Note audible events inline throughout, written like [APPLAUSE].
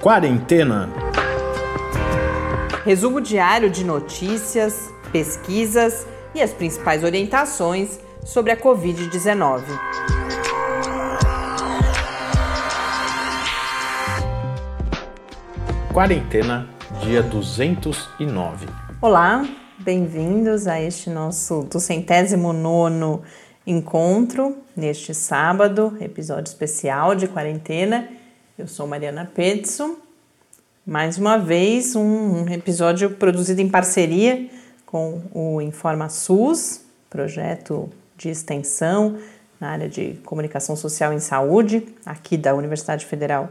Quarentena. Resumo diário de notícias, pesquisas e as principais orientações sobre a Covid-19. Quarentena, dia 209. Olá, bem-vindos a este nosso duzentésimo nono encontro neste sábado, episódio especial de quarentena. Eu sou Mariana Petzo. Mais uma vez, um episódio produzido em parceria com o Informa SUS, projeto de extensão na área de comunicação social em saúde, aqui da Universidade Federal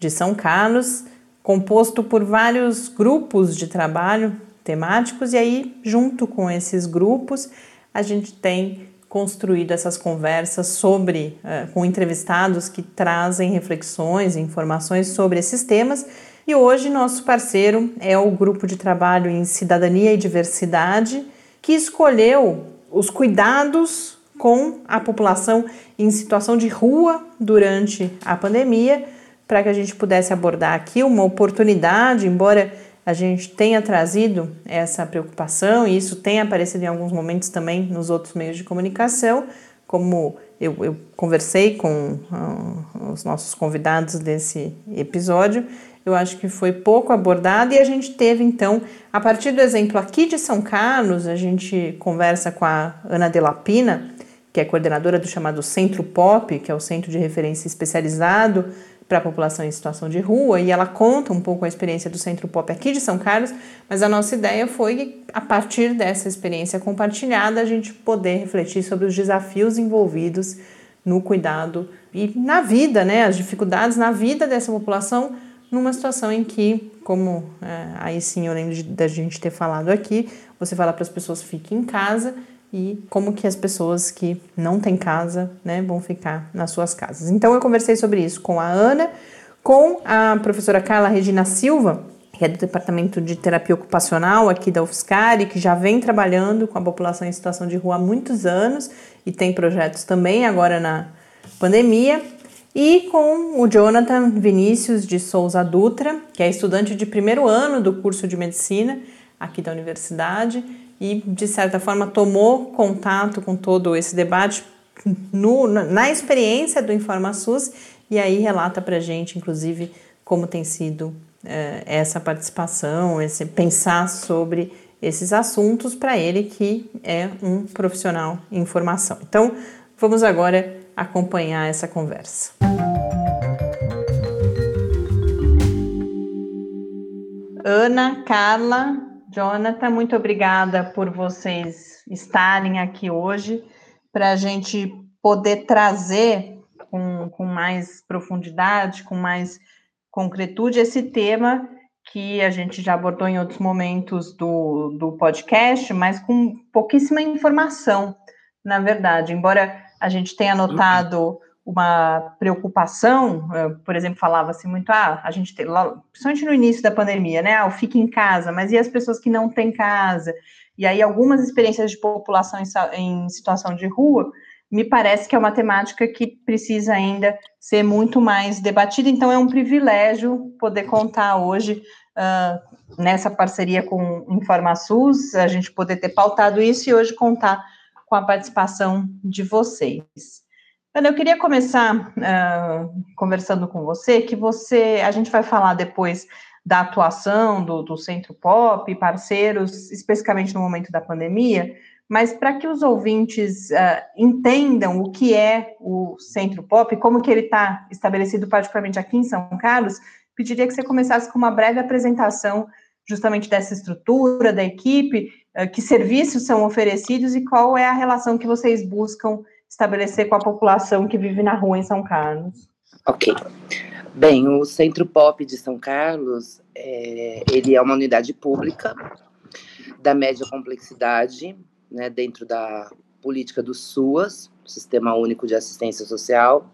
de São Carlos composto por vários grupos de trabalho temáticos, e aí, junto com esses grupos, a gente tem construído essas conversas sobre, uh, com entrevistados que trazem reflexões e informações sobre esses temas. E hoje, nosso parceiro é o grupo de trabalho em cidadania e diversidade, que escolheu os cuidados com a população em situação de rua durante a pandemia para que a gente pudesse abordar aqui uma oportunidade, embora a gente tenha trazido essa preocupação e isso tenha aparecido em alguns momentos também nos outros meios de comunicação, como eu, eu conversei com uh, os nossos convidados desse episódio, eu acho que foi pouco abordado e a gente teve então, a partir do exemplo aqui de São Carlos, a gente conversa com a Ana Delapina, que é coordenadora do chamado Centro Pop, que é o Centro de Referência Especializado para a população em situação de rua e ela conta um pouco a experiência do Centro Pop aqui de São Carlos, mas a nossa ideia foi, a partir dessa experiência compartilhada, a gente poder refletir sobre os desafios envolvidos no cuidado e na vida, né, as dificuldades na vida dessa população numa situação em que, como é, aí sim eu lembro da gente ter falado aqui, você fala para as pessoas fiquem em casa e como que as pessoas que não têm casa né, vão ficar nas suas casas. Então eu conversei sobre isso com a Ana, com a professora Carla Regina Silva, que é do Departamento de Terapia Ocupacional aqui da UFSCar e que já vem trabalhando com a população em situação de rua há muitos anos e tem projetos também agora na pandemia. E com o Jonathan Vinícius de Souza Dutra, que é estudante de primeiro ano do curso de medicina aqui da universidade e, de certa forma, tomou contato com todo esse debate no, na experiência do InformaSUS e aí relata para a gente, inclusive, como tem sido é, essa participação, esse pensar sobre esses assuntos para ele que é um profissional em formação. Então, vamos agora acompanhar essa conversa. Ana, Carla, Jonathan, muito obrigada por vocês estarem aqui hoje para a gente poder trazer com, com mais profundidade, com mais concretude esse tema que a gente já abordou em outros momentos do, do podcast, mas com pouquíssima informação, na verdade. Embora a gente tenha notado uma preocupação, eh, por exemplo, falava-se muito, ah, a gente tem, principalmente no início da pandemia, né, ah, o fique em casa, mas e as pessoas que não têm casa? E aí algumas experiências de população em, em situação de rua, me parece que é uma temática que precisa ainda ser muito mais debatida, então é um privilégio poder contar hoje uh, nessa parceria com InformaSUS, a gente poder ter pautado isso e hoje contar com a participação de vocês. Ana, eu queria começar uh, conversando com você, que você, a gente vai falar depois da atuação do, do Centro Pop, parceiros, especificamente no momento da pandemia, mas para que os ouvintes uh, entendam o que é o Centro Pop, como que ele está estabelecido particularmente aqui em São Carlos, pediria que você começasse com uma breve apresentação justamente dessa estrutura, da equipe, uh, que serviços são oferecidos e qual é a relação que vocês buscam estabelecer com a população que vive na rua em São Carlos. Ok. Bem, o Centro Pop de São Carlos, é, ele é uma unidade pública da média complexidade, né, dentro da política do SUAS, Sistema Único de Assistência Social,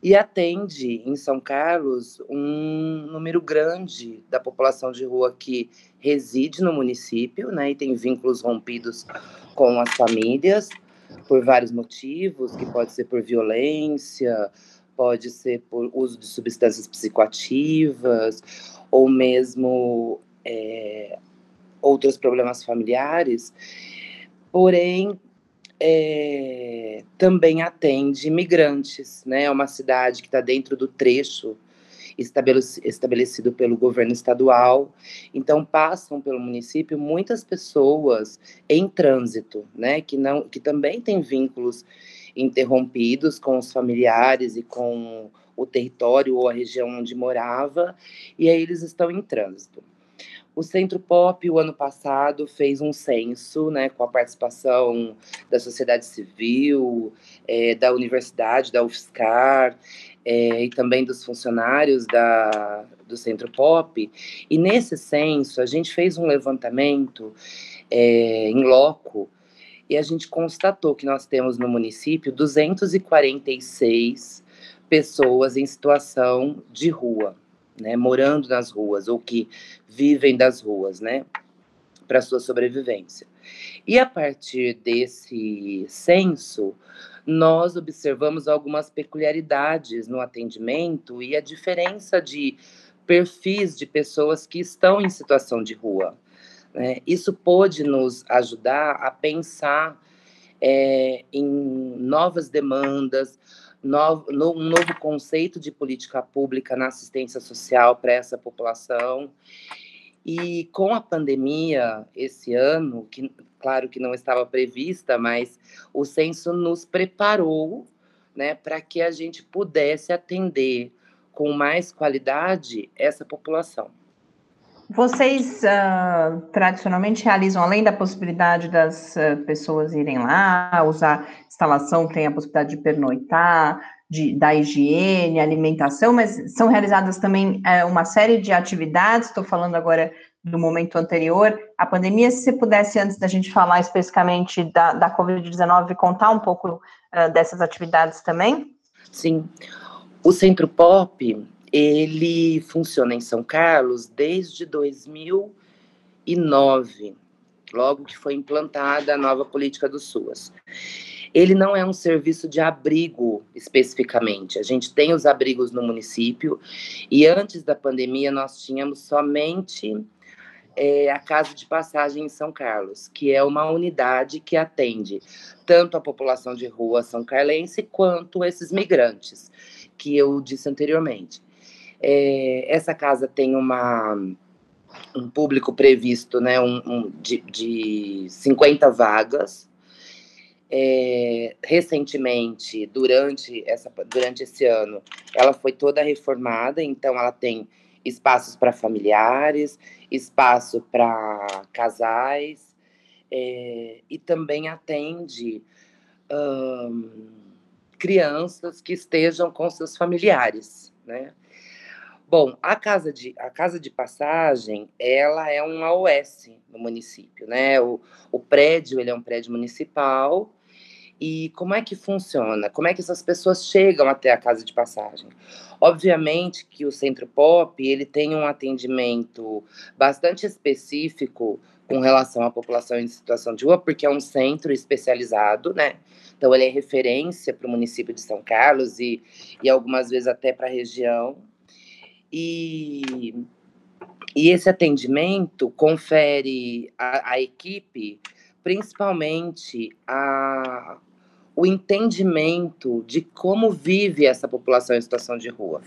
e atende em São Carlos um número grande da população de rua que reside no município, né, e tem vínculos rompidos com as famílias, por vários motivos, que pode ser por violência, pode ser por uso de substâncias psicoativas, ou mesmo é, outros problemas familiares, porém é, também atende imigrantes, né? É uma cidade que está dentro do trecho estabelecido pelo governo estadual. Então passam pelo município muitas pessoas em trânsito, né? Que não, que também têm vínculos interrompidos com os familiares e com o território ou a região onde morava, e aí eles estão em trânsito. O Centro Pop, o ano passado, fez um censo né, com a participação da sociedade civil, é, da universidade, da UFSCar, é, e também dos funcionários da, do Centro Pop. E nesse censo, a gente fez um levantamento é, em loco e a gente constatou que nós temos no município 246 pessoas em situação de rua né, morando nas ruas ou que vivem das ruas, né, para sua sobrevivência. E a partir desse censo, nós observamos algumas peculiaridades no atendimento e a diferença de perfis de pessoas que estão em situação de rua. Né? Isso pôde nos ajudar a pensar é, em novas demandas, novo, no, um novo conceito de política pública na assistência social para essa população. E com a pandemia esse ano, que claro que não estava prevista, mas o censo nos preparou né, para que a gente pudesse atender com mais qualidade essa população. Vocês uh, tradicionalmente realizam, além da possibilidade das uh, pessoas irem lá, usar instalação, tem a possibilidade de pernoitar, de, da higiene, alimentação, mas são realizadas também uh, uma série de atividades. Estou falando agora do momento anterior, a pandemia. Se você pudesse, antes da gente falar especificamente da, da Covid-19, contar um pouco dessas atividades também? Sim. O Centro Pop ele funciona em São Carlos desde 2009, logo que foi implantada a nova política do SUAS. Ele não é um serviço de abrigo especificamente. A gente tem os abrigos no município e antes da pandemia nós tínhamos somente é, a Casa de Passagem em São Carlos, que é uma unidade que atende tanto a população de rua são carlense quanto esses migrantes que eu disse anteriormente. É, essa casa tem uma, um público previsto né, um, um de, de 50 vagas. É, recentemente, durante, essa, durante esse ano, ela foi toda reformada, então ela tem espaços para familiares, espaço para casais, é, e também atende um, crianças que estejam com seus familiares, né? Bom, a casa de, a casa de passagem, ela é um AOS no município, né? O, o prédio, ele é um prédio municipal. E como é que funciona? Como é que essas pessoas chegam até a casa de passagem? Obviamente que o Centro Pop, ele tem um atendimento bastante específico com relação à população em situação de rua, porque é um centro especializado, né? Então, ele é referência para o município de São Carlos e, e algumas vezes até para a região. E, e esse atendimento confere à, equipe, principalmente, a, o entendimento de como vive essa população em situação de rua.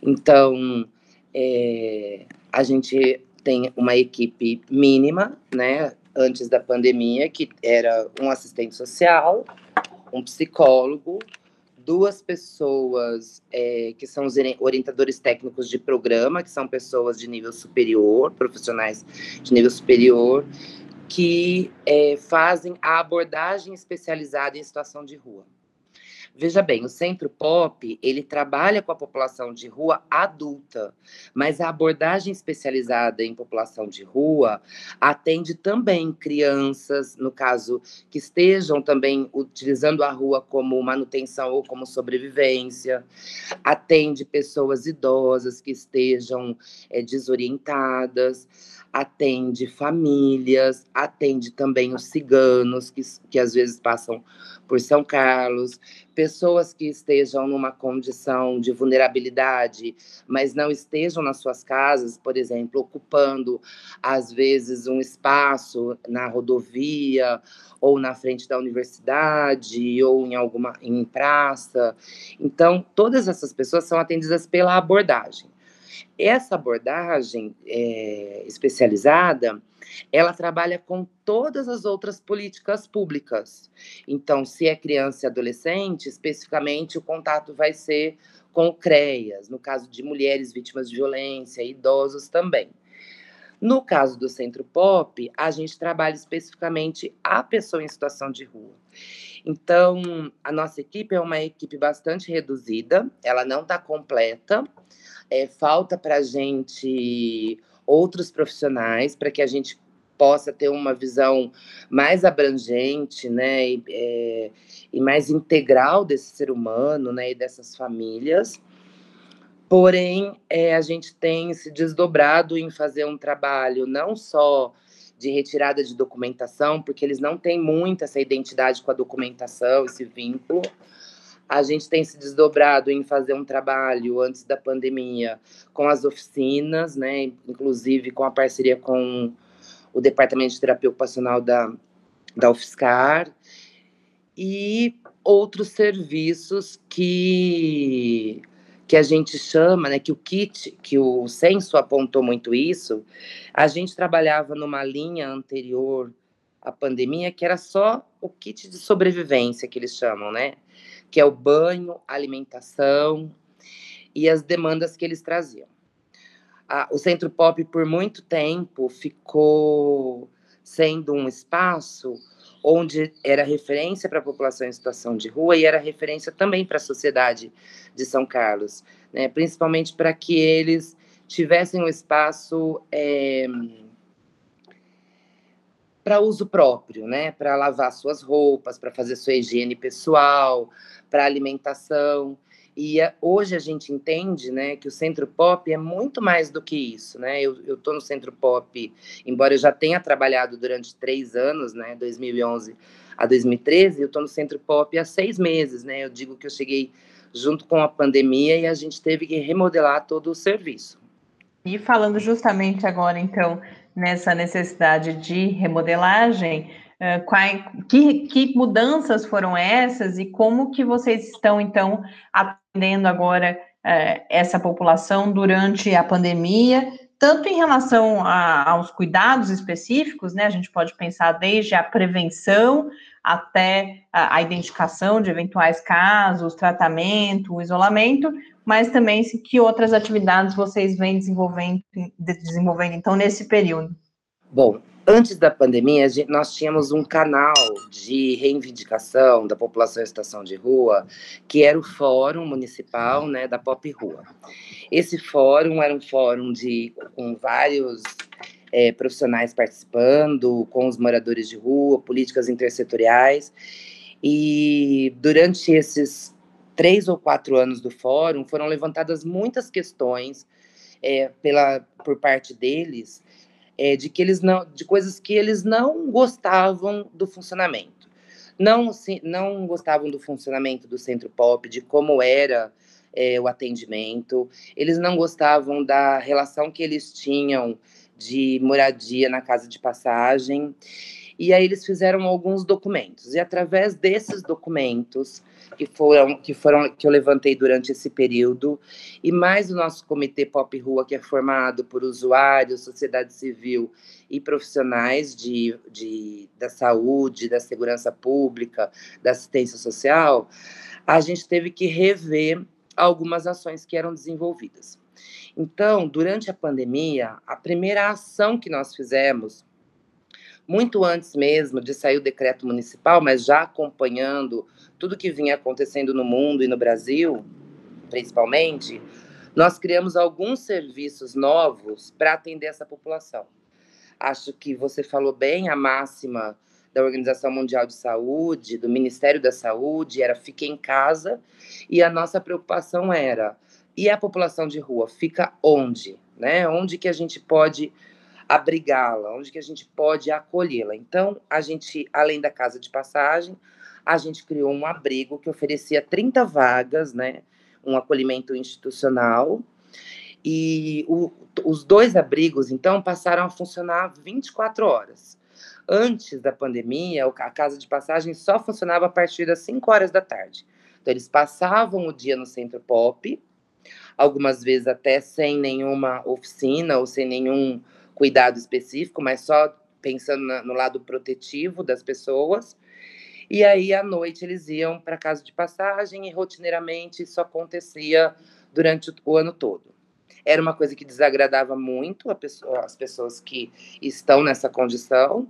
Então, é, a gente tem uma equipe mínima, né, antes da pandemia, que era um assistente social, um psicólogo, duas pessoas é, que são os orientadores técnicos de programa, que são pessoas de nível superior, profissionais de nível superior, que é, fazem a abordagem especializada em situação de rua. Veja bem, o Centro Pop, ele trabalha com a população de rua adulta, mas a abordagem especializada em população de rua atende também crianças, no caso, que estejam também utilizando a rua como manutenção ou como sobrevivência, atende pessoas idosas que estejam é, desorientadas, atende famílias, atende também os ciganos, que, que às vezes passam por São Carlos, pessoas que estejam numa condição de vulnerabilidade, mas não estejam nas suas casas, por exemplo, ocupando às vezes um espaço na rodovia ou na frente da universidade ou em alguma em praça. Então, todas essas pessoas são atendidas pela abordagem. Essa abordagem é, especializada, ela trabalha com todas as outras políticas públicas. Então, se é criança e adolescente, especificamente o contato vai ser com o CREAS, no caso de mulheres vítimas de violência, idosos também. No caso do Centro Pop, a gente trabalha especificamente a pessoa em situação de rua. Então, a nossa equipe é uma equipe bastante reduzida, ela não está completa, é, falta para a gente outros profissionais para que a gente possa ter uma visão mais abrangente, né, e, é, e, mais integral desse ser humano, né, e dessas famílias. Porém, é, a gente tem se desdobrado em fazer um trabalho não só de retirada de documentação, porque eles não têm muito essa identidade com a documentação, esse vínculo, a gente tem se desdobrado em fazer um trabalho antes da pandemia com as oficinas, né, inclusive com a parceria com o Departamento de Terapia Ocupacional da, da UFSCar e outros serviços que que a gente chama, né, que o kit, que o censo apontou muito isso, a gente trabalhava numa linha anterior à pandemia que era só o kit de sobrevivência que eles chamam, né? Que é o banho, alimentação e as demandas que eles traziam. o Centro Pop, por muito tempo, ficou sendo um espaço onde era referência para a população em situação de rua e era referência também para a sociedade de São Carlos, né? principalmente para que eles tivessem um espaço é, para uso próprio, né? para lavar suas roupas, para fazer sua higiene pessoal, para alimentação. E é, hoje a gente entende, né, que o Centro Pop é muito mais do que isso, né? Eu estou no Centro Pop, embora eu já tenha trabalhado durante três anos, né, 2011 a 2013, eu estou no Centro Pop há seis meses, né? Eu digo que eu cheguei junto com a pandemia e a gente teve que remodelar todo o serviço. E falando justamente agora, então, nessa necessidade de remodelagem, quais, que, que mudanças foram essas e como que vocês estão, então, atendendo agora uh, essa população durante a pandemia, tanto em relação a, aos cuidados específicos, né? A gente pode pensar desde a prevenção até a, identificação de eventuais casos, tratamento, isolamento, mas também se, que outras atividades vocês vêm desenvolvendo, desenvolvendo então nesse período. Bom, Antes da pandemia, nós tínhamos um canal de reivindicação da população em situação de rua, que era o Fórum Municipal né, da Pop Rua. Esse fórum era um fórum de, com vários é, profissionais participando, com os moradores de rua, políticas intersetoriais. E durante esses três ou quatro anos do fórum, foram levantadas muitas questões é, pela, por parte deles é, de que eles não, de coisas que eles não gostavam do funcionamento, não não gostavam do funcionamento do centro pop, de como era é, o atendimento, eles não gostavam da relação que eles tinham de moradia na casa de passagem. E aí eles fizeram alguns documentos. E através desses documentos, que foram que foram que eu levantei durante esse período e mais o nosso comitê Pop Rua que é formado por usuários, sociedade civil e profissionais de, de da saúde, da segurança pública, da assistência social, a gente teve que rever algumas ações que eram desenvolvidas. Então, durante a pandemia, a primeira ação que nós fizemos muito antes mesmo de sair o decreto municipal, mas já acompanhando tudo que vinha acontecendo no mundo e no Brasil, principalmente, nós criamos alguns serviços novos para atender essa população. Acho que você falou bem a máxima da Organização Mundial de Saúde, do Ministério da Saúde, era fique em casa, e a nossa preocupação era e a população de rua fica onde, né? Onde que a gente pode abrigá-la, onde que a gente pode acolhê-la. Então, a gente, além da casa de passagem, a gente criou um abrigo que oferecia 30 vagas, né? Um acolhimento institucional. E o, os dois abrigos, então, passaram a funcionar 24 horas. Antes da pandemia, a casa de passagem só funcionava a partir das 5 horas da tarde. Então, eles passavam o dia no centro pop, algumas vezes até sem nenhuma oficina ou sem nenhum cuidado específico, mas só pensando no lado protetivo das pessoas. E aí, à noite, eles iam para casa de passagem e rotineiramente isso acontecia durante o ano todo. Era uma coisa que desagradava muito pessoa, as pessoas que estão nessa condição,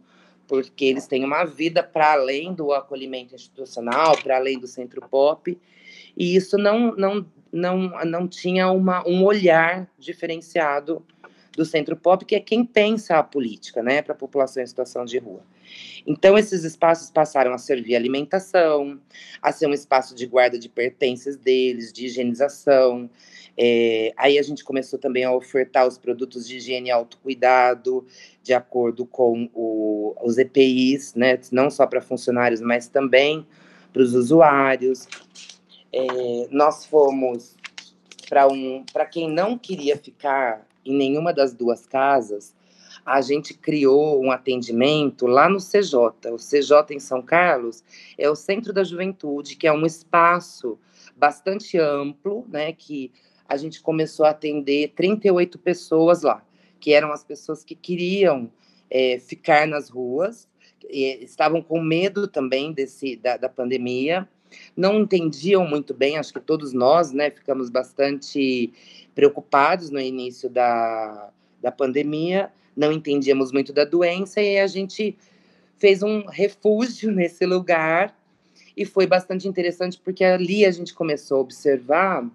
porque eles têm uma vida para além do acolhimento institucional, para além do centro pop, e isso não, não, não, não tinha uma, um olhar diferenciado do centro pop, que é quem pensa a política, né, para a população em situação de rua. Então, esses espaços passaram a servir alimentação, a ser um espaço de guarda de pertences deles, de higienização, é, aí a gente começou também a ofertar os produtos de higiene e autocuidado, de acordo com o, os EPIs, né, não só para funcionários, mas também para os usuários. É, nós fomos para um, para quem não queria ficar em nenhuma das duas casas, a gente criou um atendimento lá no CJ. O CJ em São Carlos é o Centro da Juventude, que é um espaço bastante amplo, né, que a gente começou a atender 38 pessoas lá, que eram as pessoas que queriam é, ficar nas ruas, estavam com medo também desse da, da, pandemia, não entendiam muito bem, acho que todos nós, né, ficamos bastante preocupados no início da, da pandemia, não entendíamos muito da doença e a gente fez um refúgio [LAUGHS] nesse lugar e foi bastante interessante porque ali a gente começou a observar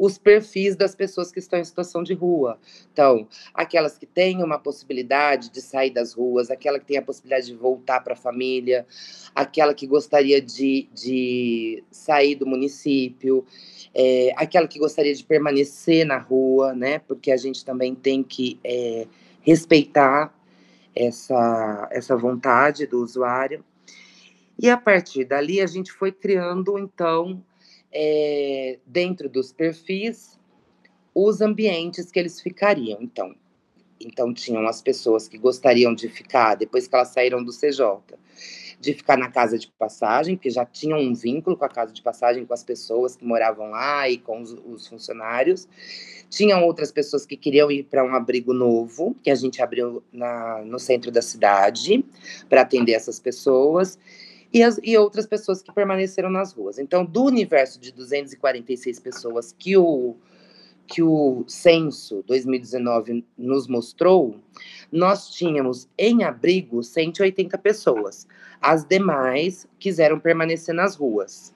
os perfis das pessoas que estão em situação de rua. Então, aquelas que têm uma possibilidade de sair das ruas, aquela que tem a possibilidade de voltar para a família, aquela que gostaria de, de sair do município, é, aquela que gostaria de permanecer na rua, né? Porque a gente também tem que é, respeitar essa, essa vontade do usuário. E a partir dali a gente foi criando, então, é, dentro dos perfis os ambientes que eles ficariam. Então, então tinham as pessoas que gostariam de ficar depois que elas saíram do CJ, de ficar na casa de passagem, que já tinham um vínculo com a casa de passagem, com as pessoas que moravam lá e com os, os funcionários. Tinham outras pessoas que queriam ir para um abrigo novo, que a gente abriu na, no centro da cidade, para atender essas pessoas e, as, e outras pessoas que permaneceram nas ruas. Então, do universo de 246 pessoas que o, que o censo 2019 nos mostrou, nós tínhamos em abrigo 180 pessoas. As demais quiseram permanecer nas ruas.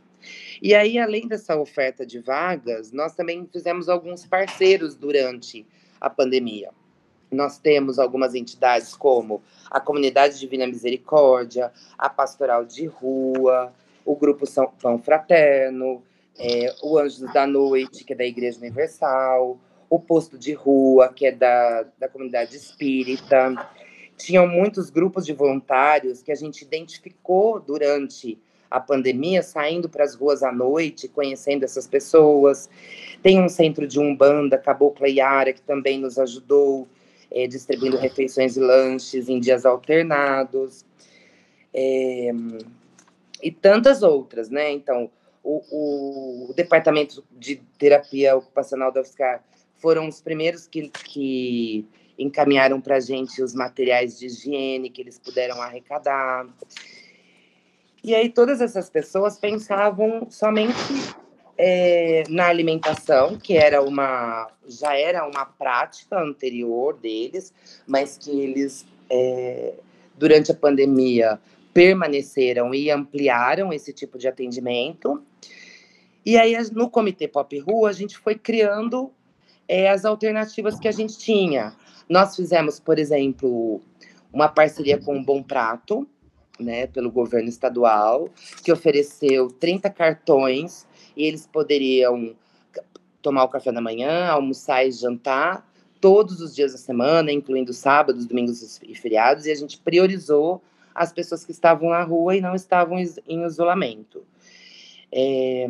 E aí, além dessa oferta de vagas, nós também fizemos alguns parceiros durante a pandemia. Nós temos algumas entidades como a Comunidade Divina Misericórdia, a Pastoral de Rua, o Grupo São Pão Fraterno, é, o Anjos da Noite, que é da Igreja Universal, o Posto de Rua, que é da, da comunidade espírita. Tinham muitos grupos de voluntários que a gente identificou durante a pandemia, saindo para as ruas à noite, conhecendo essas pessoas. Tem um centro de Umbanda, Cabocla Yara, que também nos ajudou é, distribuindo refeições e lanches em dias alternados, é, e tantas outras, né? Então, o, o, departamento de terapia ocupacional da UFSCar foram os primeiros que, que encaminharam para a gente os materiais de higiene que eles puderam arrecadar. E aí todas essas pessoas pensavam somente é, na alimentação, que era uma já era uma prática anterior deles, mas que eles é, durante a pandemia permaneceram e ampliaram esse tipo de atendimento. E aí no Comitê Pop Rua a gente foi criando é, as alternativas que a gente tinha. Nós fizemos, por exemplo, uma parceria com o Bom Prato, né, pelo governo estadual, que ofereceu 30 cartões eles poderiam tomar o café da manhã, almoçar e jantar todos os dias da semana, incluindo sábados, domingos e feriados, e a gente priorizou as pessoas que estavam na rua e não estavam em isolamento. É,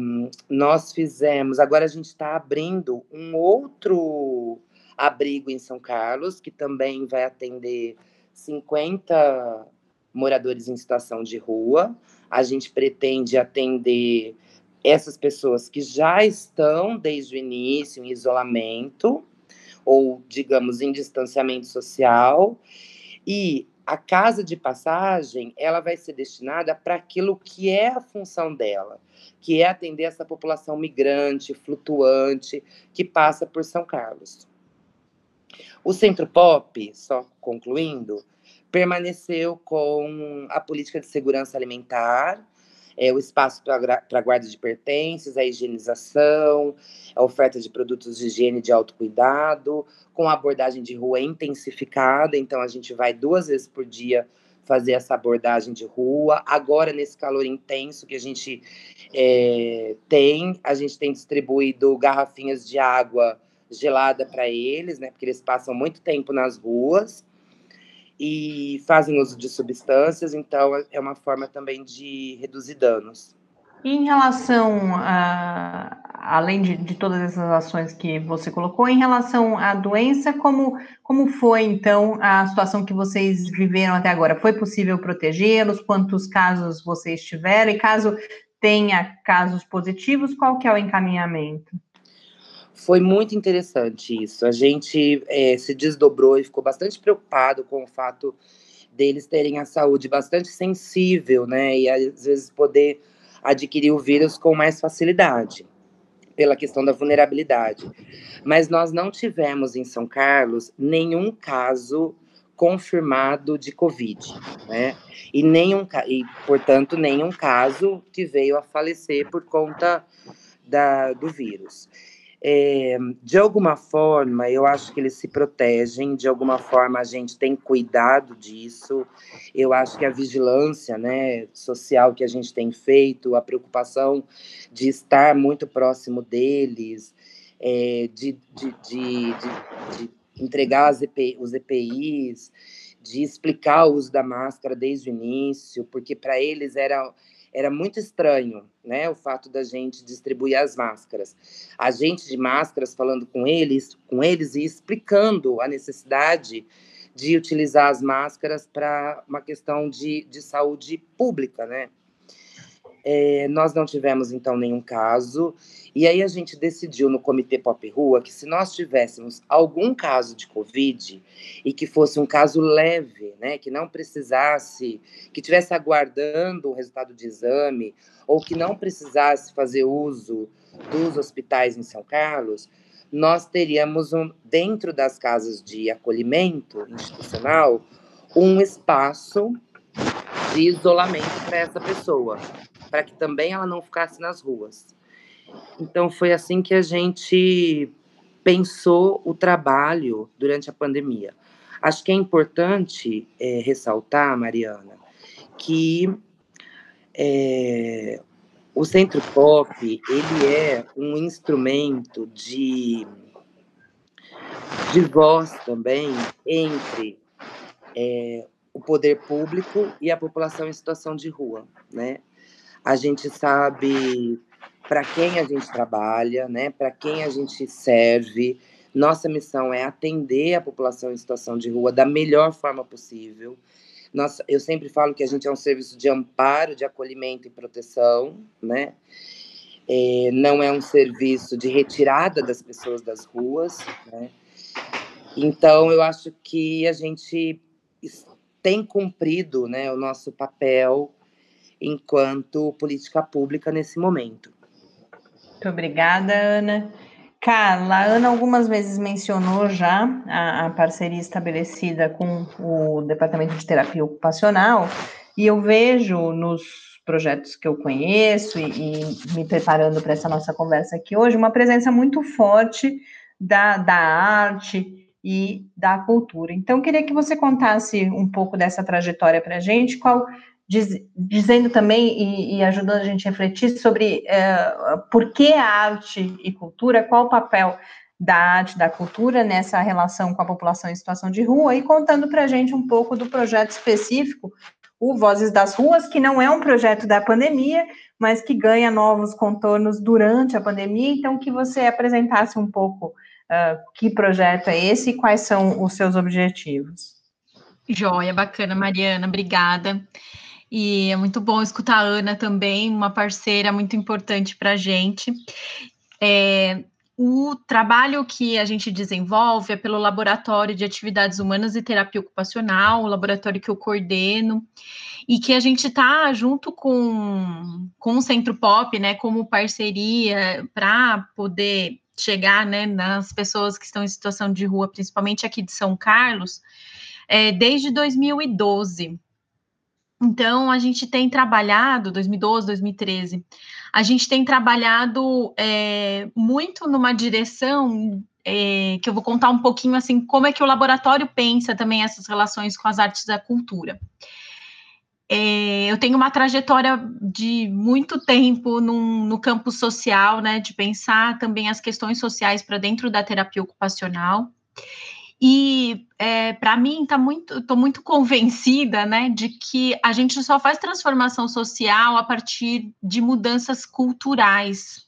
nós fizemos, agora a gente está abrindo um outro abrigo em São Carlos, que também vai atender 50 moradores em situação de rua. A gente pretende atender essas pessoas que já estão desde o início em isolamento ou, digamos, em distanciamento social. E a casa de passagem, ela vai ser destinada para aquilo que é a função dela, que é atender essa população migrante, flutuante, que passa por São Carlos. O Centro Pop, só concluindo, permaneceu com a política de segurança alimentar, é, o espaço para guarda de pertences, a higienização, a oferta de produtos de higiene de autocuidado, com a abordagem de rua intensificada, então a gente vai duas vezes por dia fazer essa abordagem de rua. Agora, nesse calor intenso que a gente é, tem, a gente tem distribuído garrafinhas de água gelada para eles, né? Porque eles passam muito tempo nas ruas e fazem uso de substâncias, então é uma forma também de reduzir danos. Em relação a, além de, de, todas essas ações que você colocou, em relação à doença, como, como foi então a situação que vocês viveram até agora? Foi possível protegê-los? Quantos casos vocês tiveram? E caso tenha casos positivos, qual que é o encaminhamento? Foi muito interessante isso. A gente é, se desdobrou e ficou bastante preocupado com o fato deles terem a saúde bastante sensível, né? E às vezes poder adquirir o vírus com mais facilidade, pela questão da vulnerabilidade. Mas nós não tivemos em São Carlos nenhum caso confirmado de Covid, né? E nenhum e portanto nenhum caso que veio a falecer por conta da, do vírus é, de alguma forma, eu acho que eles se protegem, de alguma forma a gente tem cuidado disso. Eu acho que a vigilância né, social que a gente tem feito, a preocupação de estar muito próximo deles, é, de, de, de, de, entregar EPI, os EPIs, de explicar o uso da máscara desde o início, porque para eles era era muito estranho, né, o fato da gente distribuir as máscaras. A gente de máscaras falando com eles, com eles e explicando a necessidade de utilizar as máscaras para uma questão de, de saúde pública, né? É, nós não tivemos, então, nenhum caso. E aí a gente decidiu no Comitê Pop Rua que se nós tivéssemos algum caso de Covid e que fosse um caso leve, né, que não precisasse, que tivesse aguardando o resultado de exame ou que não precisasse fazer uso dos hospitais em São Carlos, nós teríamos um, dentro das casas de acolhimento institucional um espaço de isolamento para essa pessoa para que também ela não ficasse nas ruas. Então foi assim que a gente pensou o trabalho durante a pandemia. Acho que é importante é, ressaltar, Mariana, que é, o Centro Pop ele é um instrumento de, de voz também entre é, o poder público e a população em situação de rua, né? A gente sabe para quem a gente trabalha, né? Para quem a gente serve. Nossa missão é atender a população em situação de rua da melhor forma possível. Nossa, eu sempre falo que a gente é um serviço de amparo, de acolhimento e proteção, né? É, não é um serviço de retirada das pessoas das ruas, né? Então, eu acho que a gente tem cumprido né, o nosso papel enquanto política pública nesse momento. Muito obrigada, Ana. Carla, a Ana algumas vezes mencionou já a, a, parceria estabelecida com o Departamento de Terapia Ocupacional, e eu vejo nos projetos que eu conheço e, e me preparando para essa nossa conversa aqui hoje, uma presença muito forte da, da arte e da cultura. Então, queria que você contasse um pouco dessa trajetória para a gente, qual diz, dizendo também e, e, ajudando a gente a refletir sobre é, por que a arte e cultura, qual o papel da arte, da cultura nessa relação com a população em situação de rua e contando para a gente um pouco do projeto específico, o Vozes das Ruas, que não é um projeto da pandemia, mas que ganha novos contornos durante a pandemia. Então, que você apresentasse um pouco uh, que projeto é esse e quais são os seus objetivos. Joia, bacana, Mariana, obrigada. E é muito bom escutar a Ana também, uma parceira muito importante para a gente. É, o trabalho que a gente desenvolve é pelo Laboratório de Atividades Humanas e Terapia Ocupacional, o laboratório que eu coordeno, e que a gente está junto com, com o Centro Pop, né, como parceria para poder chegar né, nas pessoas que estão em situação de rua, principalmente aqui de São Carlos, é, desde 2012. Então, a gente tem trabalhado, 2012, 2013, a gente tem trabalhado é, muito numa direção é, que eu vou contar um pouquinho assim como é que o laboratório pensa também essas relações com as artes da cultura. É, eu tenho uma trajetória de muito tempo num, no campo social, né, de pensar também as questões sociais para dentro da terapia ocupacional. E é, para mim tá muito, estou muito convencida, né, de que a gente só faz transformação social a partir de mudanças culturais.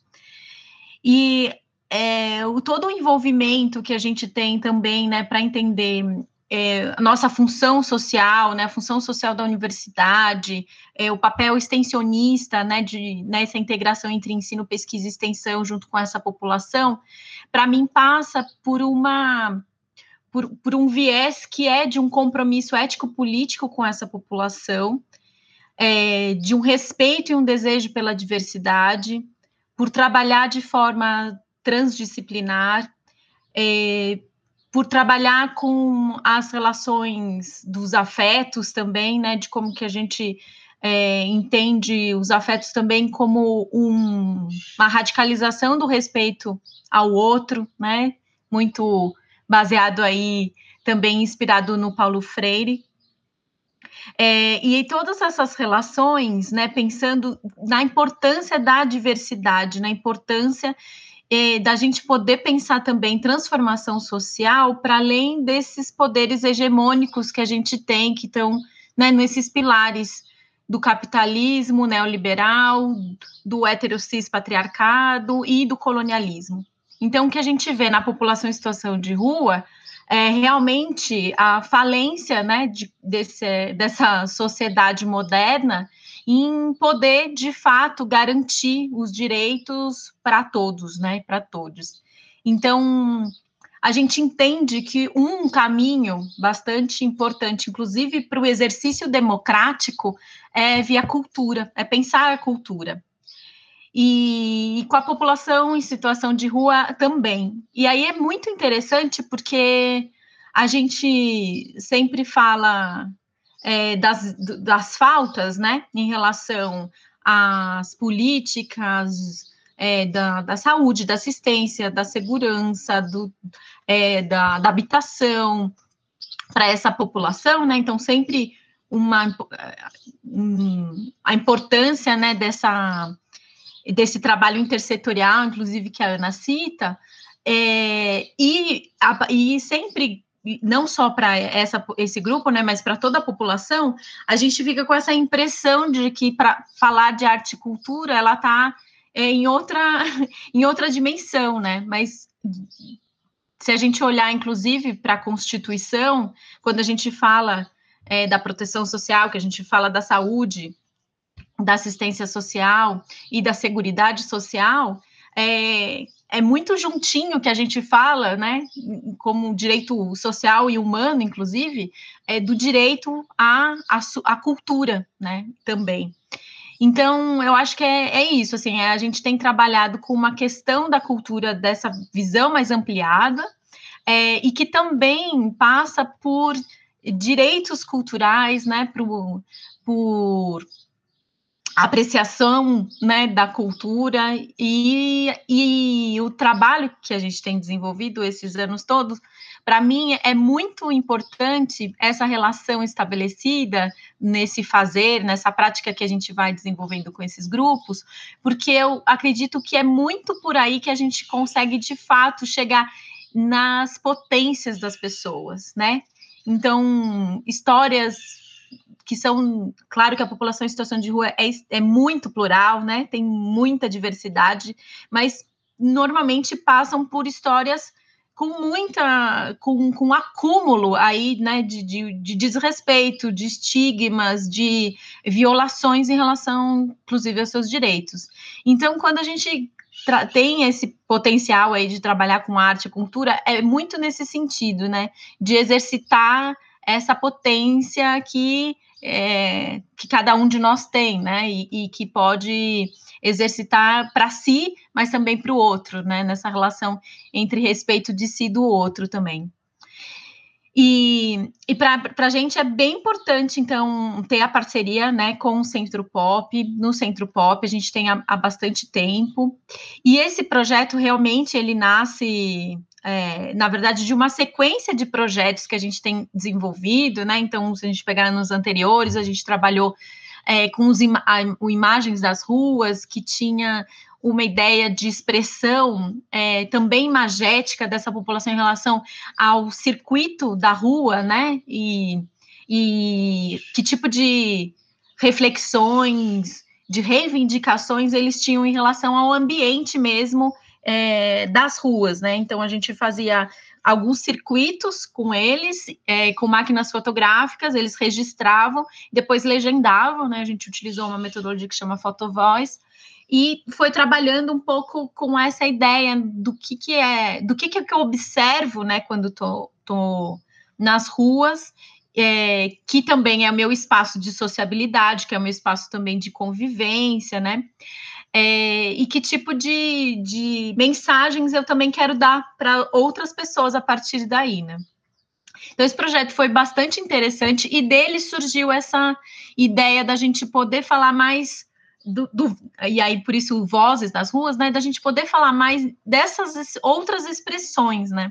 E é, o todo o envolvimento que a gente tem também, né, para entender é, nossa função social, né, a função social da universidade, é, o papel extensionista, né, de nessa integração entre ensino, pesquisa e extensão junto com essa população, para mim passa por uma por, por um viés que é de um compromisso ético-político com essa população, é, de um respeito e um desejo pela diversidade, por trabalhar de forma transdisciplinar, é, por trabalhar com as relações dos afetos também, né, de como que a gente é, entende os afetos também como um, uma radicalização do respeito ao outro, né, muito baseado aí também inspirado no Paulo Freire. É, e todas essas relações, né, pensando na importância da diversidade, na importância é, da gente poder pensar também transformação social para além desses poderes hegemônicos que a gente tem, que estão né, nesses pilares do capitalismo neoliberal, do heterocis patriarcado e do colonialismo. Então, o que a gente vê na população em situação de rua é realmente a falência né, de, desse, dessa sociedade moderna em poder, de fato, garantir os direitos para todos, né, para todos. Então, a gente entende que um caminho bastante importante, inclusive para o exercício democrático, é via cultura, é pensar a cultura e, e, com a população em situação de rua também. E aí é muito interessante porque a gente sempre fala é, das, das faltas, né, em relação às políticas é, da, da saúde, da assistência, da segurança, do, é, da, da habitação para essa população, né? Então, sempre uma um, a importância né, dessa desse trabalho intersetorial, inclusive que a Ana cita, é, e, a, e sempre não só para esse grupo, né, mas para toda a população, a gente fica com essa impressão de que para falar de arte e cultura, ela está é, em outra [LAUGHS] em outra dimensão, né? Mas se a gente olhar, inclusive, para a Constituição, quando a gente fala é, da proteção social, que a gente fala da saúde, da assistência social e da seguridade social, é, é muito juntinho que a gente fala, né, como direito social e humano, inclusive, é do direito à, à, à cultura, né, também. Então, eu acho que é, é isso, assim, é, a gente tem trabalhado com uma questão da cultura dessa visão mais ampliada, é, e que também passa por direitos culturais, né, por, por apreciação né, da cultura e, e o trabalho que a gente tem desenvolvido esses anos todos, para mim é muito importante essa relação estabelecida nesse fazer, nessa prática que a gente vai desenvolvendo com esses grupos, porque eu acredito que é muito por aí que a gente consegue de fato chegar nas potências das pessoas, né? Então, histórias que são, claro que a população em situação de rua é, é muito plural, né? Tem muita diversidade, mas normalmente passam por histórias com muita, com, com acúmulo aí, né, de, de, de, desrespeito, de estigmas, de violações em relação, inclusive, aos seus direitos. Então, quando a gente tem esse potencial aí de trabalhar com arte e cultura, é muito nesse sentido, né, de exercitar essa potência que, é, que cada um de nós tem, né, e, e que pode exercitar para si, mas também para o outro, né? Nessa relação entre respeito de si e do outro também. E, e para a gente é bem importante, então, ter a parceria né, com o Centro Pop. No Centro Pop, a gente tem há, há bastante tempo. E esse projeto realmente ele nasce, é, na verdade, de uma sequência de projetos que a gente tem desenvolvido, né? Então, se a gente pegar nos anteriores, a gente trabalhou é, com os ima imagens das ruas, que tinha uma ideia de expressão é, também magética dessa população em relação ao circuito da rua, né? E, e que tipo de reflexões, de reivindicações eles tinham em relação ao ambiente mesmo é, das ruas, né? Então a gente fazia alguns circuitos com eles, é, com máquinas fotográficas, eles registravam, depois legendavam, né? A gente utilizou uma metodologia que chama Photovoice, e foi trabalhando um pouco com essa ideia do que, que é, do que, que, eu observo, né, quando tô, tô nas ruas, é, que também é o meu espaço de sociabilidade, que é o meu espaço também de convivência, né? É, e que tipo de, de mensagens eu também quero dar para outras pessoas a partir daí, né? Então, esse projeto foi bastante interessante e dele surgiu essa ideia da gente poder falar mais do, do, e aí por isso vozes das ruas, né, da gente poder falar mais dessas outras expressões, né,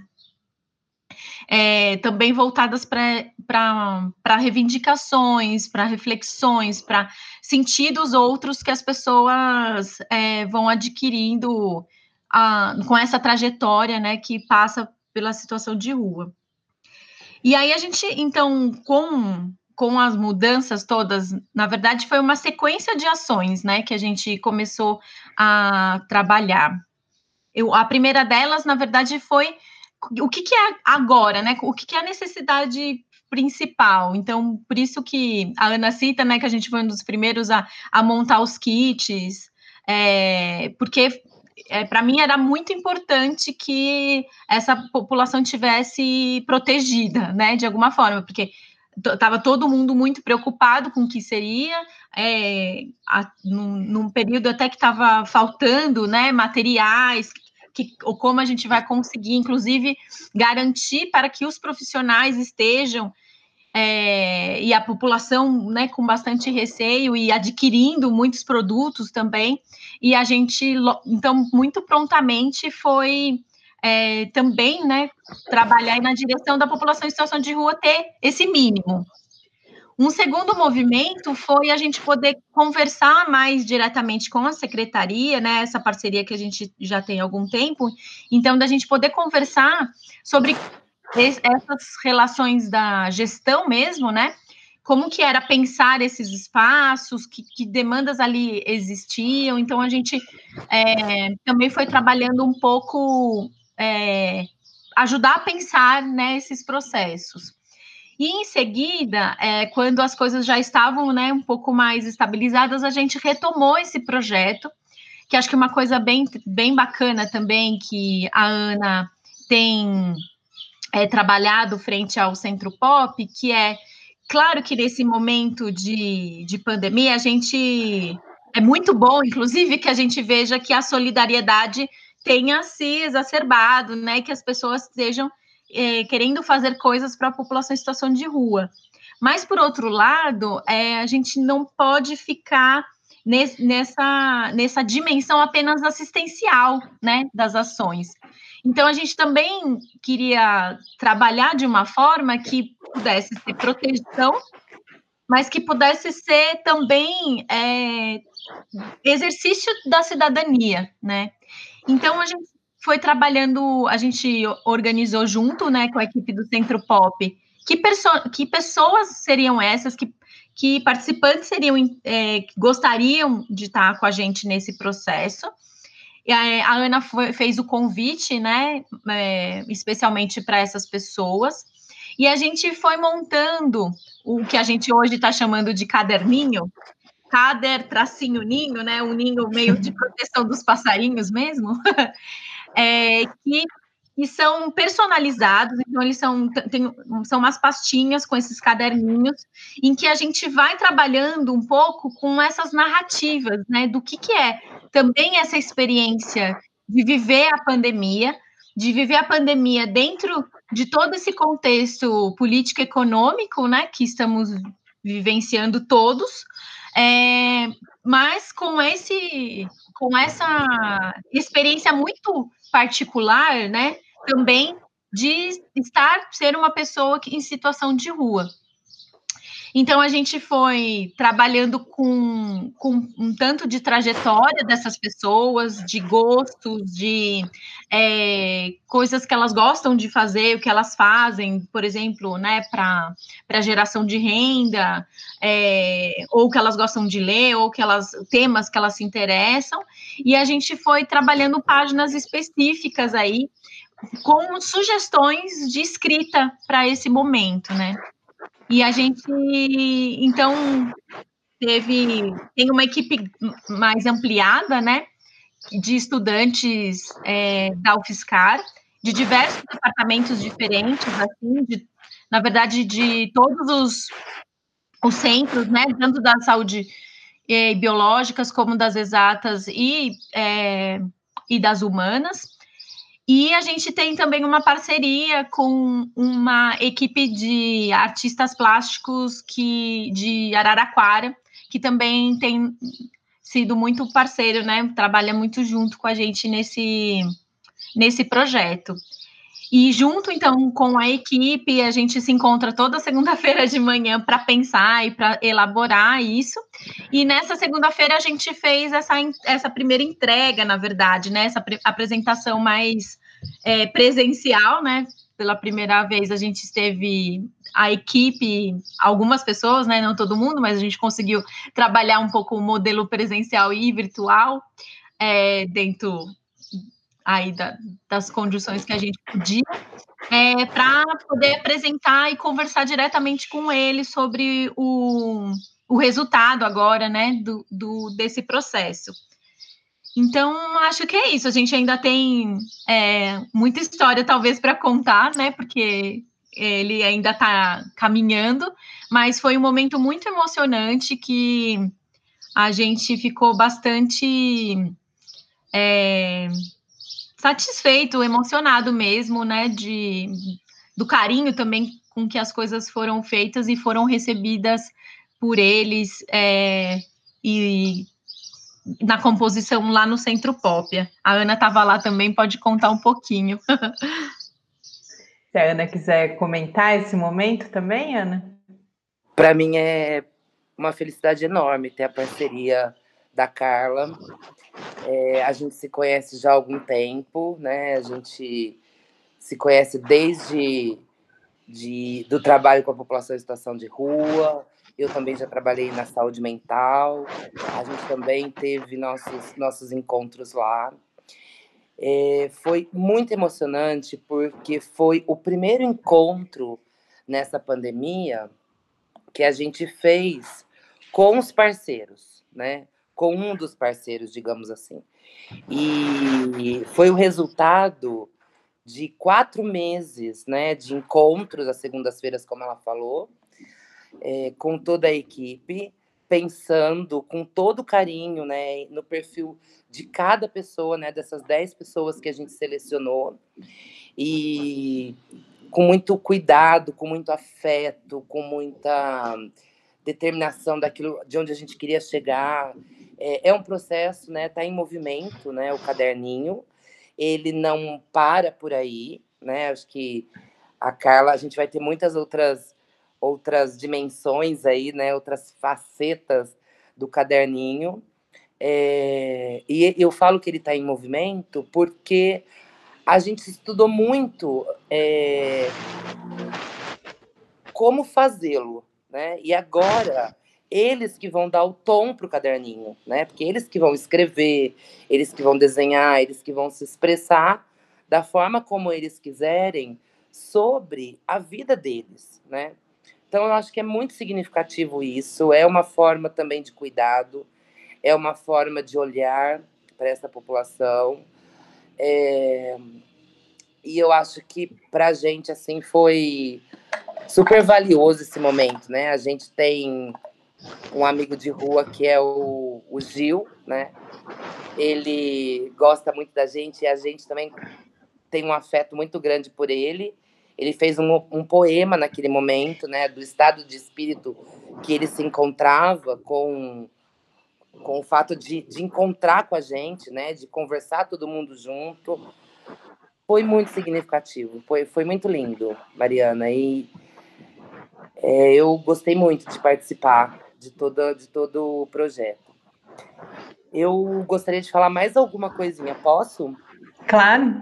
é, também voltadas para reivindicações, para reflexões, para sentidos outros que as pessoas é, vão adquirindo a, com essa trajetória, né, que passa pela situação de rua. E aí a gente, então, com com as mudanças todas, na verdade, foi uma sequência de ações, né, que a gente começou a trabalhar. Eu, a primeira delas, na verdade, foi o que, que é agora, né? O que, que é a necessidade principal. Então, por isso que a Ana cita, né, que a gente foi um dos primeiros a, a montar os kits, é, porque é, para mim era muito importante que essa população tivesse protegida, né, de alguma forma, porque estava todo mundo muito preocupado com o que seria, é, a, num, num, período até que estava faltando né, materiais, que, ou como a gente vai conseguir, inclusive, garantir para que os profissionais estejam é, e a população né, com bastante receio e adquirindo muitos produtos também. E a gente, então, muito prontamente foi é, também né, trabalhar na direção da população em situação de rua ter esse mínimo. Um segundo movimento foi a gente poder conversar mais diretamente com a secretaria, né? Essa parceria que a gente já tem há algum tempo. Então, da gente poder conversar sobre essas relações da gestão mesmo, né? Como que era pensar esses espaços, que, que demandas ali existiam. Então, a gente é, também foi trabalhando um pouco é, ajudar a pensar né, processos. E em seguida, é, quando as coisas já estavam né, um pouco mais estabilizadas, a gente retomou esse projeto, que acho que é uma coisa bem, bem bacana também, que a Ana tem é, trabalhado frente ao Centro Pop, que é, claro que nesse momento de, de pandemia, a gente, é muito bom, inclusive, que a gente veja que a solidariedade tenha se exacerbado, né, que as pessoas estejam é, querendo fazer coisas para a população em situação de rua. Mas, por outro lado, é, a gente não pode ficar nessa, nessa dimensão apenas assistencial né, das ações. Então, a gente também queria trabalhar de uma forma que pudesse ser proteção, mas que pudesse ser também é, exercício da cidadania, né? Então a gente foi trabalhando, a gente organizou junto, né, com a equipe do Centro Pop, que, que pessoas seriam essas que, que participantes seriam é, gostariam de estar com a gente nesse processo. E a, a Ana foi, fez o convite, né, é, especialmente para essas pessoas. E a gente foi montando o que a gente hoje está chamando de caderninho, cader, tracinho, ninho, né? Um ninho meio de proteção dos passarinhos mesmo, [LAUGHS] é, que, que são personalizados, então eles são, tem, são umas pastinhas com esses caderninhos, em que a gente vai trabalhando um pouco com essas narrativas, né? Do que, que é também essa experiência de viver a pandemia, de viver a pandemia dentro de todo esse contexto político econômico, né, que estamos vivenciando todos, é, mas com esse, com essa experiência muito particular, né, também de estar ser uma pessoa que, em situação de rua. Então, a gente foi trabalhando com, com um tanto de trajetória dessas pessoas, de gostos, de é, coisas que elas gostam de fazer, o que elas fazem, por exemplo, né, para geração de renda, é, ou que elas gostam de ler, ou que elas temas que elas se interessam, e a gente foi trabalhando páginas específicas aí com sugestões de escrita para esse momento, né? E a gente, então, teve tem uma equipe mais ampliada, né, de estudantes é, da UFSCar, de diversos departamentos diferentes, assim, de, na verdade, de todos os, os centros, né, tanto da saúde é, biológicas como das exatas e, é, e das humanas. E a gente tem também uma parceria com uma equipe de artistas plásticos que de Araraquara, que também tem sido muito parceiro, né? Trabalha muito junto com a gente nesse, nesse projeto. E junto, então, com a equipe, a gente se encontra toda segunda-feira de manhã para pensar e para elaborar isso. E nessa segunda-feira a gente fez essa, essa primeira entrega, na verdade, né? Essa apresentação mais é, presencial, né? Pela primeira vez a gente esteve a equipe, algumas pessoas, né? Não todo mundo, mas a gente conseguiu trabalhar um pouco o modelo presencial e virtual é, dentro aí da, das condições que a gente podia, é, para poder apresentar e conversar diretamente com ele sobre o, o resultado agora, né, do, do, desse processo. Então, acho que é isso. A gente ainda tem é, muita história, talvez, para contar, né, porque ele ainda está caminhando, mas foi um momento muito emocionante que a gente ficou bastante é, satisfeito, emocionado mesmo, né? De, do carinho também com que as coisas foram feitas e foram recebidas por eles é, e na composição lá no Centro Pop. A Ana estava lá também, pode contar um pouquinho. [LAUGHS] Se a Ana quiser comentar esse momento também, Ana? Para mim é uma felicidade enorme ter a parceria da Carla é, a gente se conhece já há algum tempo, né? A gente se conhece desde de, do trabalho com a população em situação de rua. Eu também já trabalhei na saúde mental. A gente também teve nossos, nossos encontros lá. É, foi muito emocionante porque foi o primeiro encontro nessa pandemia que a gente fez com os parceiros, né? Com um dos parceiros, digamos assim. E foi o resultado de quatro meses né, de encontros às segundas-feiras, como ela falou, é, com toda a equipe, pensando com todo carinho né, no perfil de cada pessoa, né, dessas dez pessoas que a gente selecionou, e com muito cuidado, com muito afeto, com muita determinação daquilo de onde a gente queria chegar é, é um processo, né? Está em movimento, né? O caderninho, ele não para por aí, né? Acho que a Carla, a gente vai ter muitas outras outras dimensões aí, né? Outras facetas do caderninho. É, e eu falo que ele está em movimento porque a gente estudou muito é, como fazê-lo, né? E agora eles que vão dar o tom para o caderninho, né? Porque eles que vão escrever, eles que vão desenhar, eles que vão se expressar da forma como eles quiserem sobre a vida deles, né? Então eu acho que é muito significativo isso, é uma forma também de cuidado, é uma forma de olhar para essa população. É... E eu acho que para a gente assim foi super valioso esse momento, né? A gente tem um amigo de rua que é o, o Gil, né? Ele gosta muito da gente e a gente também tem um afeto muito grande por ele. Ele fez um, um poema naquele momento, né? Do estado de espírito que ele se encontrava com com o fato de, de encontrar com a gente, né? De conversar todo mundo junto. Foi muito significativo, foi, foi muito lindo, Mariana. E é, eu gostei muito de participar de, toda, de todo o projeto. Eu gostaria de falar mais alguma coisinha, posso? Claro.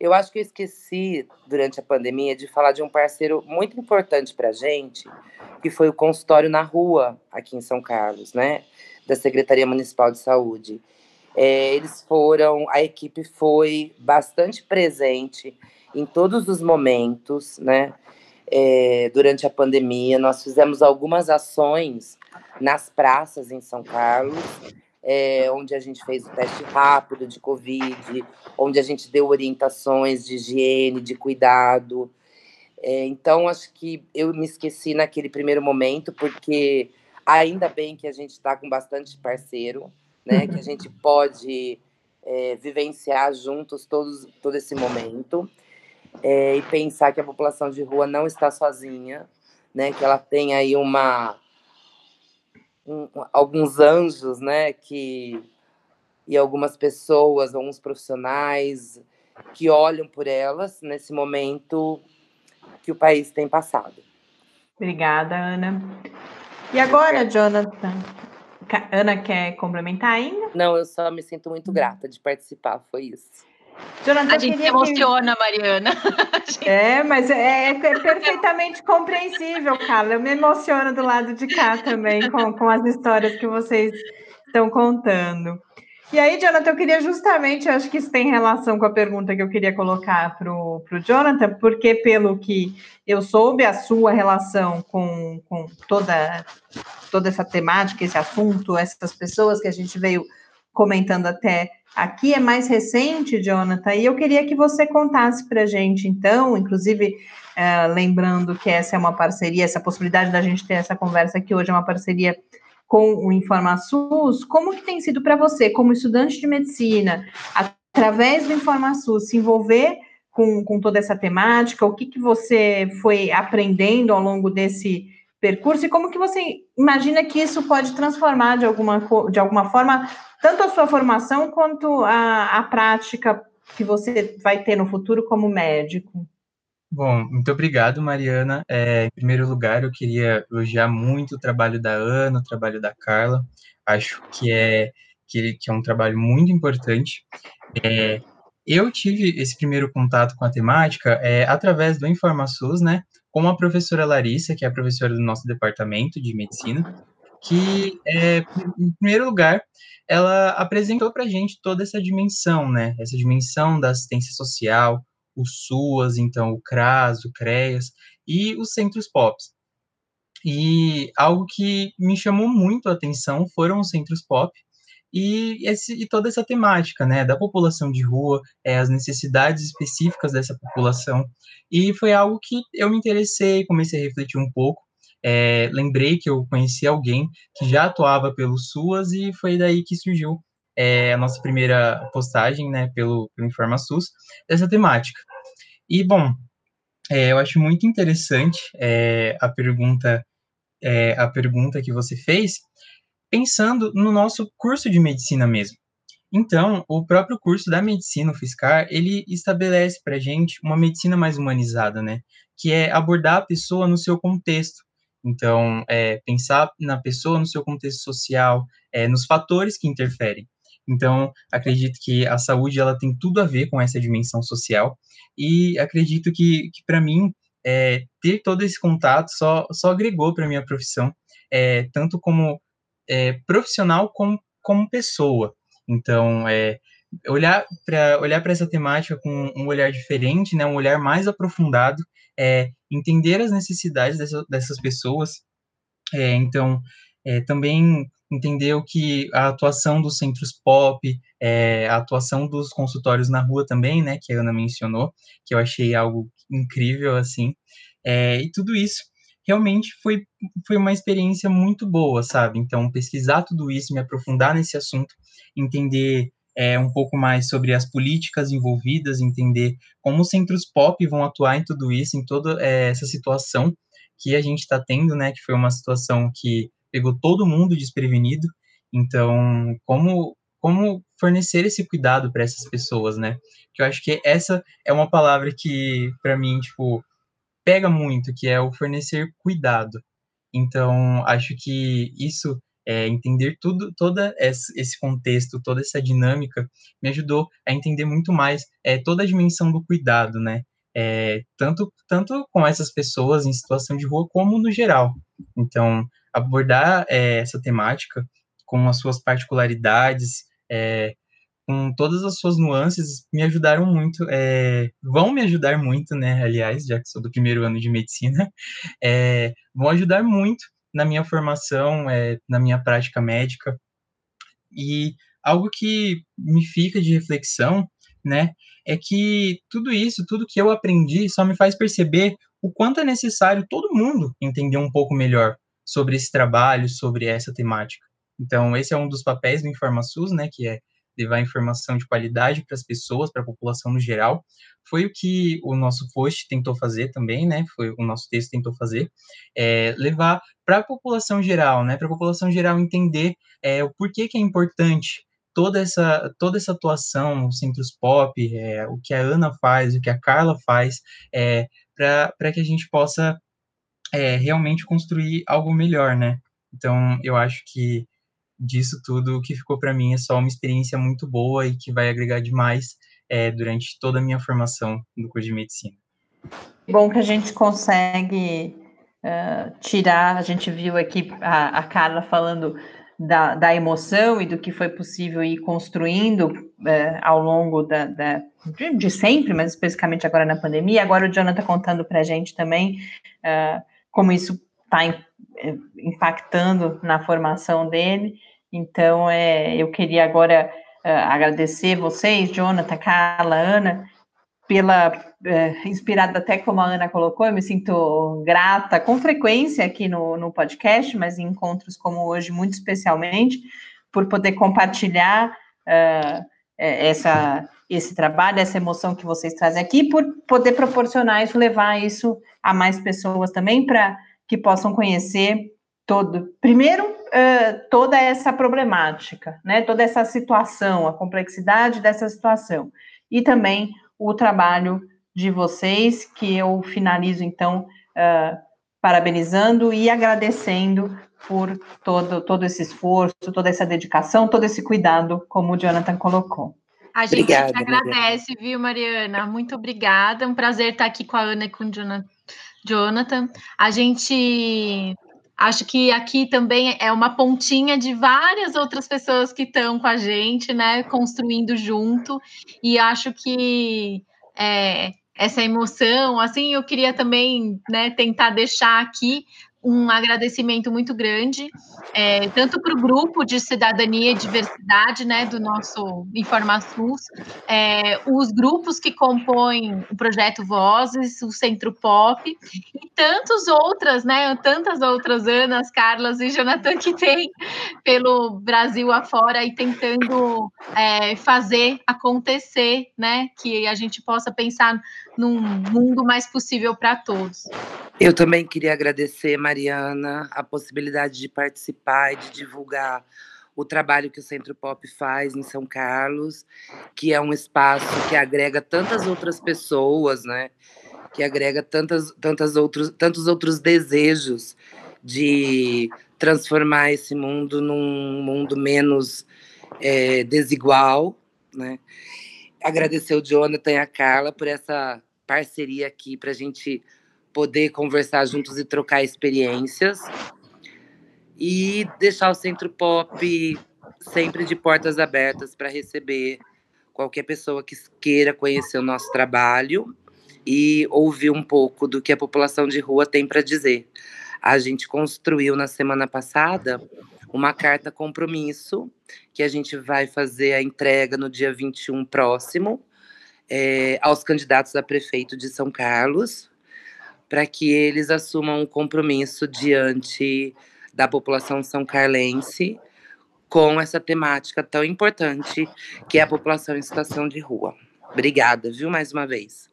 Eu acho que eu esqueci, durante a pandemia, de falar de um parceiro muito importante para a gente, que foi o consultório na rua, aqui em São Carlos, né? Da Secretaria Municipal de Saúde. É, eles foram, a equipe foi bastante presente em todos os momentos, né? É, durante a pandemia. Nós fizemos algumas ações nas praças em São Carlos, é, onde a gente fez o teste rápido de Covid, onde a gente deu orientações de higiene, de cuidado. É, então, acho que eu me esqueci naquele primeiro momento, porque ainda bem que a gente está com bastante parceiro, né? Que a gente pode é, vivenciar juntos todos, todo esse momento é, e pensar que a população de rua não está sozinha, né? Que ela tem aí uma um, alguns anjos, né? Que e algumas pessoas, alguns profissionais que olham por elas nesse momento que o país tem passado. Obrigada, Ana. E agora, Jonathan? Ana quer complementar ainda? Não, eu só me sinto muito grata de participar, foi isso. Jonathan, a gente se emociona, que... Mariana. [LAUGHS] É, mas é, é, perfeitamente compreensível, Carla. Eu me emociono do lado de cá também com, com as histórias que vocês estão contando. E aí, Jonathan, eu queria justamente, acho que isso tem relação com a pergunta que eu queria colocar para o Jonathan, porque pelo que eu soube, a sua relação com, com toda, toda essa temática, esse assunto, essas pessoas que a gente veio comentando até aqui é mais recente, Jonathan, e eu queria que você contasse para a gente, então, inclusive, é, lembrando que essa é uma parceria, essa possibilidade da gente ter essa conversa aqui hoje é uma parceria com o InformaSUS, como que tem sido para você, como estudante de medicina, através do InformaSUS, se envolver com, com toda essa temática, o que, que você foi aprendendo ao longo desse percurso? E como que você imagina que isso pode transformar de alguma, de alguma forma tanto a sua formação quanto a, a prática que você vai ter no futuro como médico. Bom, muito obrigado, Mariana. É, em primeiro lugar, eu queria elogiar muito o trabalho da Ana, o trabalho da Carla. Acho que é, que, que é um trabalho muito importante. É, eu tive esse primeiro contato com a temática é, através do InformaSUS, né? com a professora Larissa, que é a professora do nosso departamento de medicina, que, é, em primeiro lugar, ela apresentou para a gente toda essa dimensão, né? Essa dimensão da assistência social, o SUAS, então o CRAS, o CREAS e os centros POPs. E algo que me chamou muito a atenção foram os centros POP, e, esse, e toda essa temática, né, da população de rua, é, as necessidades específicas dessa população, e foi algo que eu me interessei, comecei a refletir um pouco, é, lembrei que eu conheci alguém que já atuava pelo SUAS e foi daí que surgiu é, a nossa primeira postagem, né, pelo, pelo InformaSUS, dessa temática. E, bom, é, eu acho muito interessante é, a pergunta é, a pergunta que você fez, pensando no nosso curso de medicina mesmo. Então, o próprio curso da medicina fiscal, ele estabelece para a gente uma medicina mais humanizada, né? Que é abordar a pessoa no seu contexto. Então, é, pensar na pessoa no seu contexto social, é, nos fatores que interferem. Então, acredito que a saúde ela tem tudo a ver com essa dimensão social e acredito que, que para mim, é, ter todo esse contato só, só agregou para minha profissão é, tanto como é, profissional como, como pessoa. Então, é, olhar para olhar para essa temática com um olhar diferente, né, um olhar mais aprofundado, é, entender as necessidades dessa, dessas pessoas. É, então, é, também entender o que a atuação dos centros pop, é, a atuação dos consultórios na rua também, né, que a Ana mencionou, que eu achei algo incrível, assim, é, e tudo isso realmente foi, foi uma experiência muito boa, sabe? Então, pesquisar tudo isso, me aprofundar nesse assunto, entender é, um pouco mais sobre as políticas envolvidas, entender como os centros pop vão atuar em tudo isso, em toda é, essa situação que a gente está tendo, né? Que foi uma situação que pegou todo mundo desprevenido. Então, como como fornecer esse cuidado para essas pessoas, né? Que eu acho que essa é uma palavra que para mim, tipo, pega muito, que é o fornecer cuidado. Então, acho que isso é, entender tudo, toda esse contexto, toda essa dinâmica, me ajudou a entender muito mais é, toda a dimensão do cuidado, né? É, tanto, tanto com essas pessoas em situação de rua, como no geral. Então, abordar é, essa temática com as suas particularidades, é, com todas as suas nuances, me ajudaram muito, é, vão me ajudar muito, né, aliás, já que sou do primeiro ano de medicina, [LAUGHS] é, vão ajudar muito na minha formação, é, na minha prática médica. E algo que me fica de reflexão, né, é que tudo isso, tudo que eu aprendi, só me faz perceber o quanto é necessário todo mundo entender um pouco melhor sobre esse trabalho, sobre essa temática. Então, esse é um dos papéis do InformaSUS, né, que é levar informação de qualidade para as pessoas, para a população no geral. Foi o que o nosso post tentou fazer também, né? Foi o nosso texto tentou fazer, é, levar para a população geral, né? Para a população geral entender é, o porquê que é importante toda essa toda essa atuação, os centros pop, é, o que a Ana faz, o que a Carla faz, é, para que a gente possa é, realmente construir algo melhor, né? Então, eu acho que disso tudo, o que ficou para mim é só uma experiência muito boa e que vai agregar demais é, durante toda a minha formação no curso de medicina. Bom que a gente consegue uh, tirar, a gente viu aqui a, a Carla falando da, da, emoção e do que foi possível ir construindo uh, ao longo da, da de, de, sempre, mas especificamente agora na pandemia. Agora o Jonathan contando para a gente também uh, como isso está impactando na formação dele. Então, é, eu queria agora uh, agradecer vocês, Jonathan, Carla, Ana, pela uh, inspirada até como a Ana colocou, eu me sinto grata com frequência aqui no, no podcast, mas em encontros como hoje, muito especialmente, por poder compartilhar essa, esse trabalho, essa emoção que vocês trazem aqui, por poder proporcionar isso, levar isso a mais pessoas também, para que possam conhecer todo. Primeiro, uh, toda essa problemática, né? Toda essa situação, a complexidade dessa situação. E também o trabalho de vocês, que eu finalizo, então, uh, parabenizando e agradecendo por todo, todo esse esforço, toda essa dedicação, todo esse cuidado, como o Jonathan colocou. A gente obrigada, agradece, Mariana. viu, Mariana? Muito obrigada. Um prazer estar aqui com a Ana e com o Jonathan. A gente Acho que aqui também é uma pontinha de várias outras pessoas que estão com a gente, né, construindo junto. E acho que é, essa emoção, assim, eu queria também, né, tentar deixar aqui um agradecimento muito grande, é, tanto para o grupo de cidadania e diversidade, né, do nosso InformaSUS, é, os grupos que compõem o projeto Vozes, o Centro Pop, e tantas outras, né, tantas outras Anas, Carlas e Jonathan que tem pelo Brasil afora e tentando é, fazer acontecer, né, que a gente possa pensar num mundo mais possível para todos. Eu também queria agradecer, Mariana, a possibilidade de participar e de divulgar o trabalho que o Centro Pop faz em São Carlos, que é um espaço que agrega tantas outras pessoas, né? Que agrega tantas, tantas outros, tantos outros desejos de transformar esse mundo num mundo menos é, desigual, né? Agradecer o Jonathan e a Carla por essa parceria aqui para a gente poder conversar juntos e trocar experiências. e deixar o Centro Pop sempre de portas abertas para receber qualquer pessoa que queira conhecer o nosso trabalho e ouvir um pouco do que a população de rua tem para dizer. A gente construiu na semana passada uma carta compromisso que a gente vai fazer a entrega no dia 21 próximo é, aos candidatos a prefeito de São Carlos, para que eles assumam um compromisso diante da população são carlense com essa temática tão importante que é a população em situação de rua. Obrigada, viu, mais uma vez.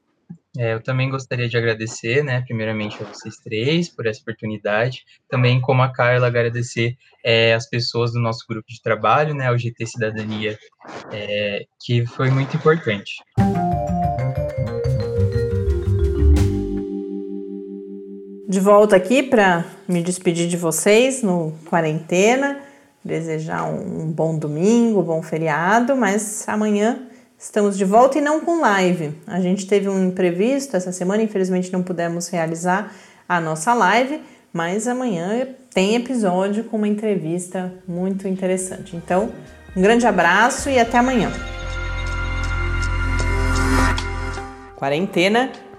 É, eu também gostaria de agradecer, né, primeiramente a vocês três por essa oportunidade, também como a Carla agradecer é, as pessoas do nosso grupo de trabalho, né, o GT Cidadania, é, que foi muito importante. De volta aqui para me despedir de vocês no quarentena, desejar um bom domingo, bom feriado, mas amanhã Estamos de volta e não com live. A gente teve um imprevisto essa semana, infelizmente não pudemos realizar a nossa live, mas amanhã tem episódio com uma entrevista muito interessante. Então, um grande abraço e até amanhã. Quarentena